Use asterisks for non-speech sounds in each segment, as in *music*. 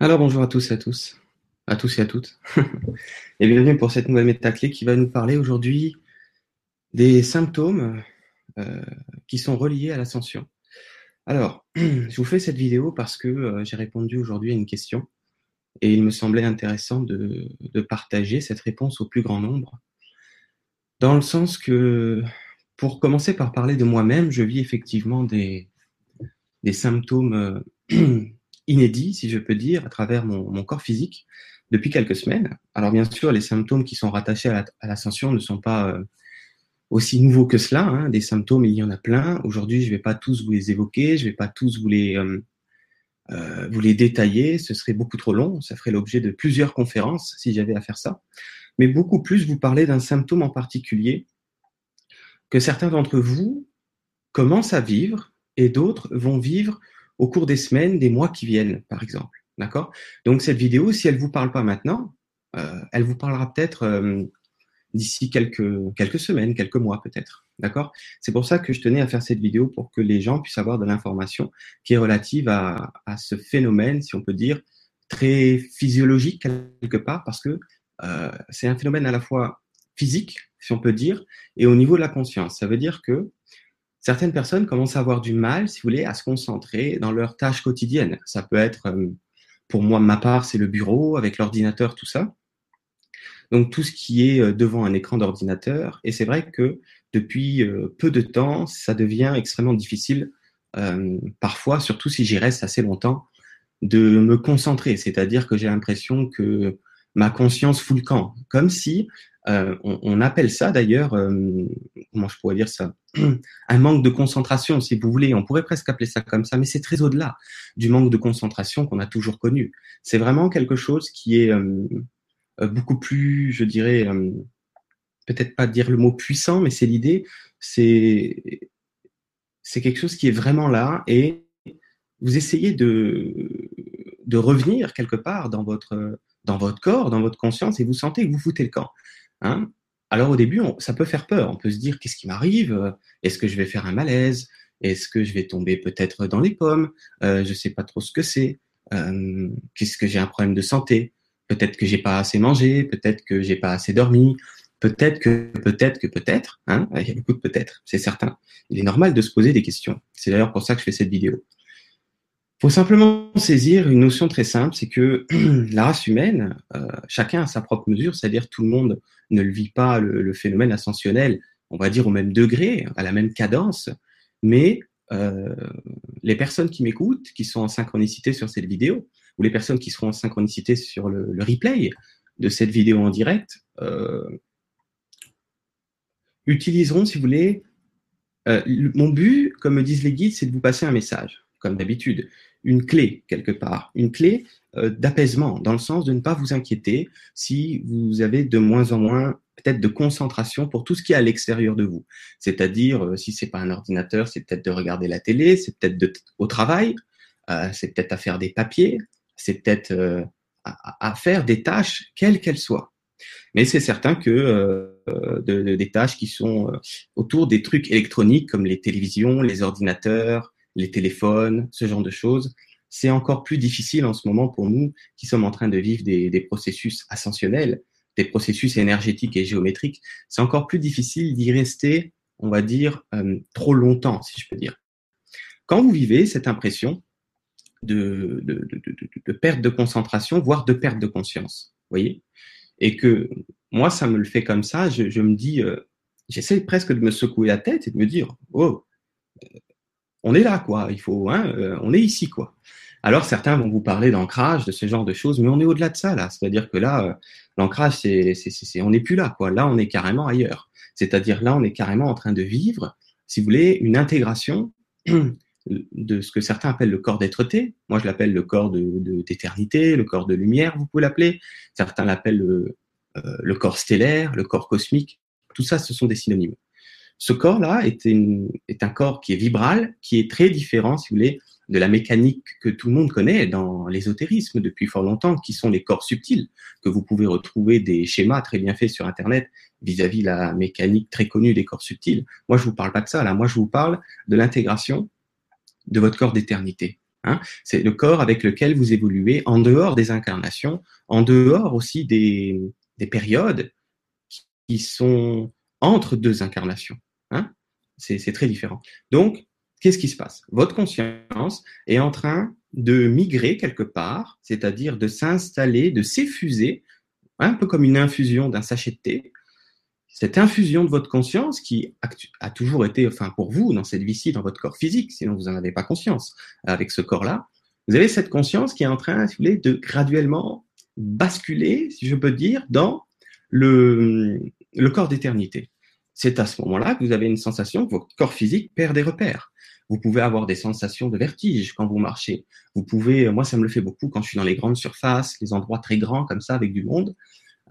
Alors bonjour à tous et à tous, à tous et à toutes, *laughs* et bienvenue pour cette nouvelle métaclé qui va nous parler aujourd'hui des symptômes euh, qui sont reliés à l'ascension. Alors, *clears throat* je vous fais cette vidéo parce que euh, j'ai répondu aujourd'hui à une question et il me semblait intéressant de, partager cette réponse au plus grand nombre, dans le sens que, pour commencer par parler de moi-même, je vis effectivement des, des symptômes euh, *clears throat* inédits, si je peux dire, à travers mon, mon, corps physique depuis quelques semaines. Alors bien sûr, les symptômes qui sont rattachés à l'ascension ne sont pas euh, aussi nouveaux que cela. Hein. Des symptômes, il y en a plein. Aujourd'hui, je ne vais pas tous vous les évoquer, je ne vais pas tous vous les, euh, euh, vous les détailler. Ce serait beaucoup trop long. Ça ferait l'objet de plusieurs conférences si j'avais à faire ça. Mais beaucoup plus vous parler d'un symptôme en particulier que certains d'entre vous commencent à vivre et d'autres vont vivre au cours des semaines, des mois qui viennent, par exemple. D'accord? Donc cette vidéo, si elle vous parle pas maintenant, euh, elle vous parlera peut-être euh, d'ici quelques, quelques semaines, quelques mois peut-être. D'accord? C'est pour ça que je tenais à faire cette vidéo pour que les gens puissent avoir de l'information qui est relative à, à, ce phénomène, si on peut dire, très physiologique quelque part, parce que euh, c'est un phénomène à la fois physique, si on peut dire, et au niveau de la conscience. Ça veut dire que certaines personnes commencent à avoir du mal, si vous voulez, à se concentrer dans leurs tâches quotidiennes. Ça peut être, euh, pour moi, ma part, c'est le bureau avec l'ordinateur, tout ça. Donc tout ce qui est euh, devant un écran d'ordinateur. Et c'est vrai que depuis euh, peu de temps, ça devient extrêmement difficile, parfois, surtout si j'y reste assez longtemps, de me concentrer. C'est-à-dire que j'ai l'impression que ma conscience fout le camp, comme si euh, on, appelle ça d'ailleurs, euh, comment je pourrais dire ça, *clears throat* un manque de concentration, si vous voulez. On pourrait presque appeler ça comme ça, mais c'est très au-delà du manque de concentration qu'on a toujours connu. C'est vraiment quelque chose qui est euh, beaucoup plus, je dirais, peut-être pas dire le mot puissant, mais c'est l'idée. C'est c'est quelque chose qui est vraiment là et vous essayez de de revenir quelque part dans votre dans votre corps, dans votre conscience, et vous sentez que vous foutez le camp. Hein Alors au début, ça peut faire peur. On peut se dire qu'est-ce qui m'arrive? Est-ce que je vais faire un malaise? Est-ce que je vais tomber peut-être dans les pommes? Euh, Je sais pas trop ce que c'est. Euh, Qu'est-ce que j'ai un problème de santé? Peut-être que j'ai pas assez mangé. Peut-être que j'ai pas assez dormi. Peut-être que, peut-être que, peut-être. Hein Il y a beaucoup de peut-être, c'est certain. Il est normal de se poser des questions. C'est d'ailleurs pour ça que je fais cette vidéo faut simplement saisir une notion très simple, c'est que *clears throat* la race humaine, euh, chacun a sa propre mesure, c'est-à-dire tout le monde ne vit pas le, phénomène ascensionnel, on va dire au même degré, à la même cadence, mais euh, les personnes qui m'écoutent, qui sont en synchronicité sur cette vidéo, ou les personnes qui seront en synchronicité sur le, replay de cette vidéo en direct, euh, utiliseront, si vous voulez, mon but, comme me disent les guides, c'est de vous passer un message comme d'habitude, une clé quelque part, une clé euh, d'apaisement, dans le sens de ne pas vous inquiéter si vous avez de moins en moins peut-être de concentration pour tout ce qui est à l'extérieur de vous. C'est-à-dire, euh, si c'est pas un ordinateur, c'est peut-être de regarder la télé, c'est peut-être au travail, euh, c'est peut-être à faire des papiers, c'est peut-être euh, à, faire des tâches, quelles qu'elles soient. Mais c'est certain que de, de, des tâches qui sont autour des trucs électroniques comme les télévisions, les ordinateurs, les téléphones, ce genre de choses. C'est encore plus difficile en ce moment pour nous qui sommes en train de vivre des, des processus ascensionnels, des processus énergétiques et géométriques. C'est encore plus difficile d'y rester, on va dire, euh, trop longtemps, si je peux dire. Quand vous vivez cette impression de, de, de, de, perte de concentration, voire de perte de conscience, voyez, et que moi, ça me le fait comme ça, je, je me dis, euh, j'essaie presque de me secouer la tête et de me dire, oh, on est là, quoi. Il faut, hein, euh, on est ici, quoi. Alors certains vont vous parler d'ancrage, de ce genre de choses, mais on est au-delà de ça là. C'est-à-dire que là, euh, l'ancrage, c'est, on n'est plus là, quoi. Là, on est carrément ailleurs. C'est-à-dire là, on est carrément en train de vivre, si vous voulez, une intégration *clears throat* de ce que certains appellent le corps d'être-té. Moi, je l'appelle le corps de, de, d'éternité, le corps de lumière, vous pouvez l'appeler. Certains l'appellent le, euh, le corps stellaire, le corps cosmique. Tout ça, ce sont des synonymes. Ce corps-là est, est, un corps qui est vibral, qui est très différent, si vous voulez, de la mécanique que tout le monde connaît dans l'ésotérisme depuis fort longtemps, qui sont les corps subtils, que vous pouvez retrouver des schémas très bien faits sur Internet vis-à-vis -vis la mécanique très connue des corps subtils. Moi, je vous parle pas de ça, là. Moi, je vous parle de l'intégration de votre corps d'éternité. Hein. C'est le corps avec lequel vous évoluez en dehors des incarnations, en dehors aussi des périodes qui sont entre deux incarnations. C'est très différent. Donc, qu'est-ce qui se passe? Votre conscience est en train de migrer quelque part, c'est-à-dire de s'installer, de s'effuser, un peu comme une infusion d'un sachet de thé. Cette infusion de votre conscience qui a toujours été, enfin pour vous, dans cette vie-ci, dans votre corps physique, sinon vous n'en avez pas conscience, avec ce corps-là, vous avez cette conscience qui est en train de graduellement basculer, si je peux dire, dans le, le corps d'éternité. C'est à ce moment-là que vous avez une sensation que votre corps physique perd des repères. Vous pouvez avoir des sensations de vertige quand vous marchez. Vous pouvez, moi ça me le fait beaucoup quand je suis dans les grandes surfaces, les endroits très grands comme ça avec du monde.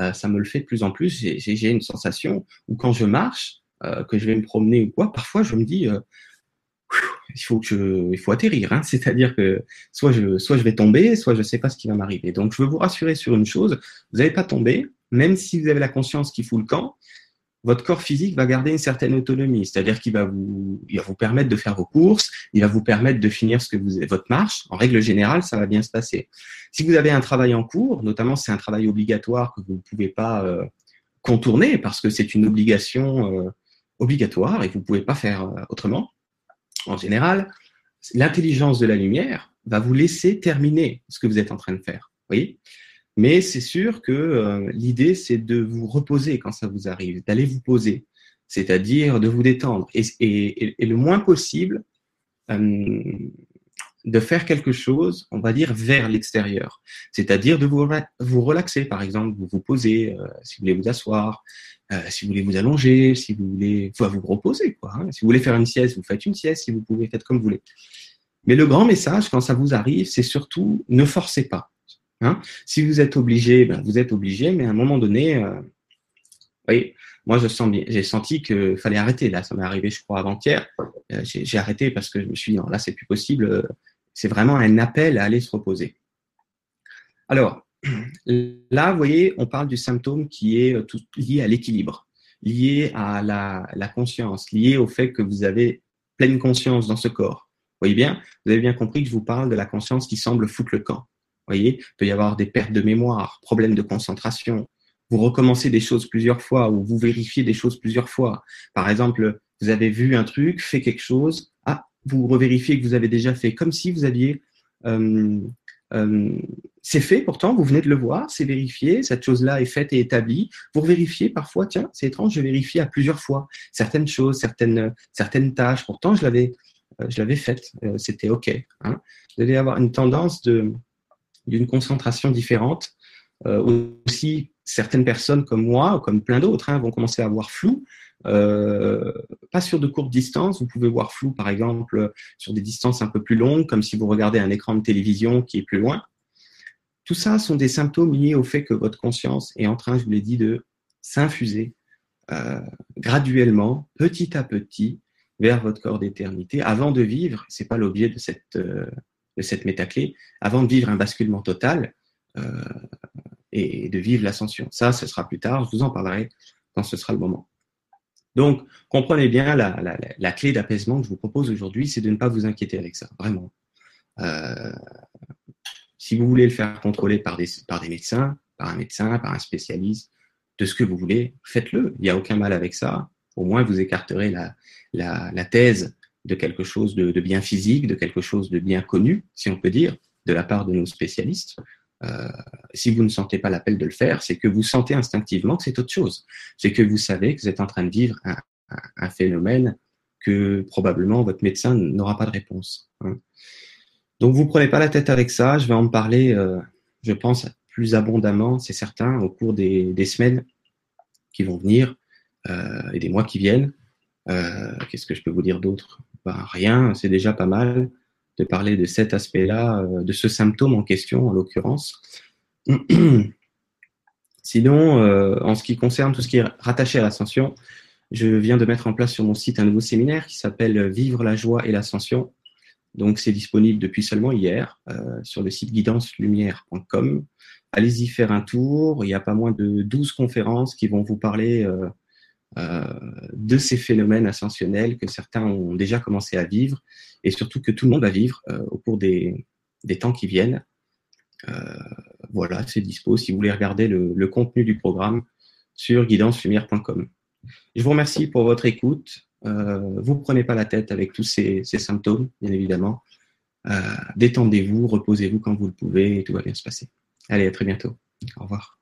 Euh, ça me le fait de plus en plus. J'ai une sensation où quand je marche, euh, que je vais me promener ou quoi, parfois je me dis, euh, il faut que je, il faut atterrir. Hein. *laughs* C'est-à-dire que soit je, soit je vais tomber, soit je ne sais pas ce qui va m'arriver. Donc je veux vous rassurer sur une chose, vous n'allez pas tomber, même si vous avez la conscience qui fout le camp votre corps physique va garder une certaine autonomie, c'est-à-dire qu'il va vous, permettre de faire vos courses, il va vous permettre de finir ce que vous, votre marche. En règle générale, ça va bien se passer. Si vous avez un travail en cours, notamment c'est un travail obligatoire que vous ne pouvez pas euh, contourner parce que c'est une obligation euh, obligatoire et vous ne pouvez pas faire euh, autrement, en général, l'intelligence de la lumière va vous laisser terminer ce que vous êtes en train de faire. Mais c'est sûr que euh, l'idée, c'est de vous reposer quand ça vous arrive, d'aller vous poser, c'est-à-dire de vous détendre et, et, et le moins possible euh, de faire quelque chose, on va dire, vers l'extérieur, c'est-à-dire de vous, vous relaxer, par exemple, vous vous posez, euh, si vous voulez vous asseoir, euh, si vous voulez vous allonger, si vous voulez vous reposer, quoi. Hein. Si vous voulez faire une sieste, vous faites une sieste, si vous pouvez, faites comme vous voulez. Mais le grand message, quand ça vous arrive, c'est surtout ne forcez pas. Hein. si vous êtes obligé, ben, vous êtes obligé, mais à un moment donné, euh, oui, moi je sens j'ai senti qu'il fallait arrêter. Là, ça m'est arrivé, je crois, avant-hier. Euh, j'ai arrêté parce que je me suis dit, non, là, c'est plus possible. C'est vraiment un appel à aller se reposer. Alors, *clears throat* là, vous voyez, on parle du symptôme qui est euh, tout, lié à l'équilibre, lié à la, la, conscience, lié au fait que vous avez pleine conscience dans ce corps. Vous voyez bien, vous avez bien compris que je vous parle de la conscience qui semble foutre le camp voyez, il peut y avoir des pertes de mémoire, problèmes de concentration. Vous recommencez des choses plusieurs fois ou vous vérifiez des choses plusieurs fois. Par exemple, vous avez vu un truc, fait quelque chose, ah, vous revérifiez que vous avez déjà fait, comme si vous aviez euh, euh, c'est fait pourtant, vous venez de le voir, c'est vérifié, cette chose-là est faite et établie. Vous vérifiez parfois, tiens, c'est étrange, je vérifie à plusieurs fois certaines choses, certaines, certaines tâches. Pourtant, je l'avais, euh, je l'avais faite, c'était OK. Hein. Vous allez avoir une tendance de, d'une concentration différente. Euh, aussi, certaines personnes comme moi, comme plein d'autres, hein, vont commencer à voir flou. Euh, pas sur de courtes distances, vous pouvez voir flou par exemple sur des distances un peu plus longues, comme si vous regardez un écran de télévision qui est plus loin. Tout ça sont des symptômes liés au fait que votre conscience est en train, je vous l'ai dit, de s'infuser euh, graduellement, petit à petit, vers votre corps d'éternité, avant de vivre. C'est pas l'objet de cette de cette métaclé avant de vivre un basculement total euh, et de vivre l'ascension. Ça, ce sera plus tard, je vous en parlerai quand ce sera le moment. Donc, comprenez bien la, la, la clé d'apaisement que je vous propose aujourd'hui, c'est de ne pas vous inquiéter avec ça, vraiment. Euh, si vous voulez le faire contrôler par des, par des médecins, par un médecin, par un spécialiste, de ce que vous voulez, faites-le. Il n'y a aucun mal avec ça. Au moins, vous écarterez la, la, la thèse de quelque chose de, bien physique, de quelque chose de bien connu, si on peut dire, de la part de nos spécialistes. Euh, si vous ne sentez pas l'appel de le faire, c'est que vous sentez instinctivement que c'est autre chose. C'est que vous savez que vous êtes en train de vivre un, phénomène que probablement votre médecin n'aura pas de réponse. Hein. Donc vous prenez pas la tête avec ça. Je vais en parler, euh, je pense, plus abondamment, c'est certain, au cours des, semaines qui vont venir euh, et des mois qui viennent. Qu'est-ce que je peux vous dire d'autre? Rien, c'est déjà pas mal de parler de cet aspect-là, euh, de ce symptôme en question, en l'occurrence. *clears throat* Sinon, euh, en ce qui concerne tout ce qui est rattaché à l'ascension, je viens de mettre en place sur mon site un nouveau séminaire qui s'appelle Vivre la joie et l'ascension. Donc, c'est disponible depuis seulement hier euh, sur le site guidancelumière.com. Allez-y faire un tour. Il y a pas moins de 12 conférences qui vont vous parler de ces phénomènes ascensionnels que certains ont déjà commencé à vivre et surtout que tout le monde va vivre au cours des, temps qui viennent. voilà, c'est dispo si vous voulez regarder le, contenu du programme sur guidancelumière.com. Je vous remercie pour votre écoute. Euh, vous ne prenez pas la tête avec tous ces, symptômes, bien évidemment. Euh, détendez-vous, reposez-vous quand vous le pouvez et tout va bien se passer. Allez, à très bientôt. Au revoir.